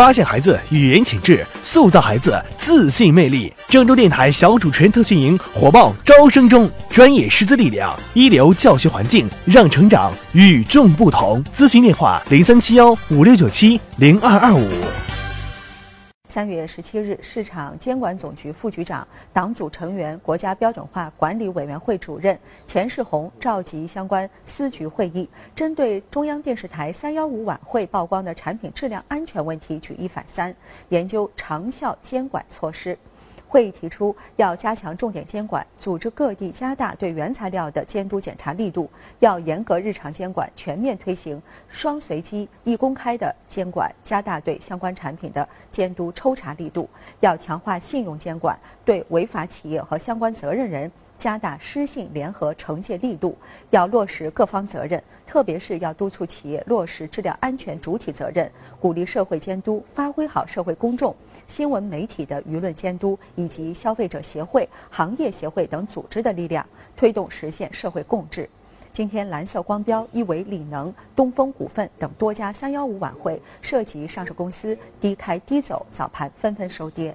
发现孩子语言潜质，塑造孩子自信魅力。郑州电台小主持人特训营火爆招生中，专业师资力量，一流教学环境，让成长与众不同。咨询电话：零三七幺五六九七零二二五。三月十七日，市场监管总局副局长、党组成员、国家标准化管理委员会主任田世宏召集相关司局会议，针对中央电视台“三幺五”晚会曝光的产品质量安全问题举一反三，研究长效监管措施。会议提出，要加强重点监管，组织各地加大对原材料的监督检查力度；要严格日常监管，全面推行双随机、一公开的监管，加大对相关产品的监督抽查力度；要强化信用监管，对违法企业和相关责任人。加大失信联合惩戒力度，要落实各方责任，特别是要督促企业落实质量安全主体责任，鼓励社会监督发挥好社会公众、新闻媒体的舆论监督以及消费者协会、行业协会等组织的力量，推动实现社会共治。今天，蓝色光标、一维锂能、东风股份等多家“三幺五”晚会涉及上市公司低开低走，早盘纷纷收跌。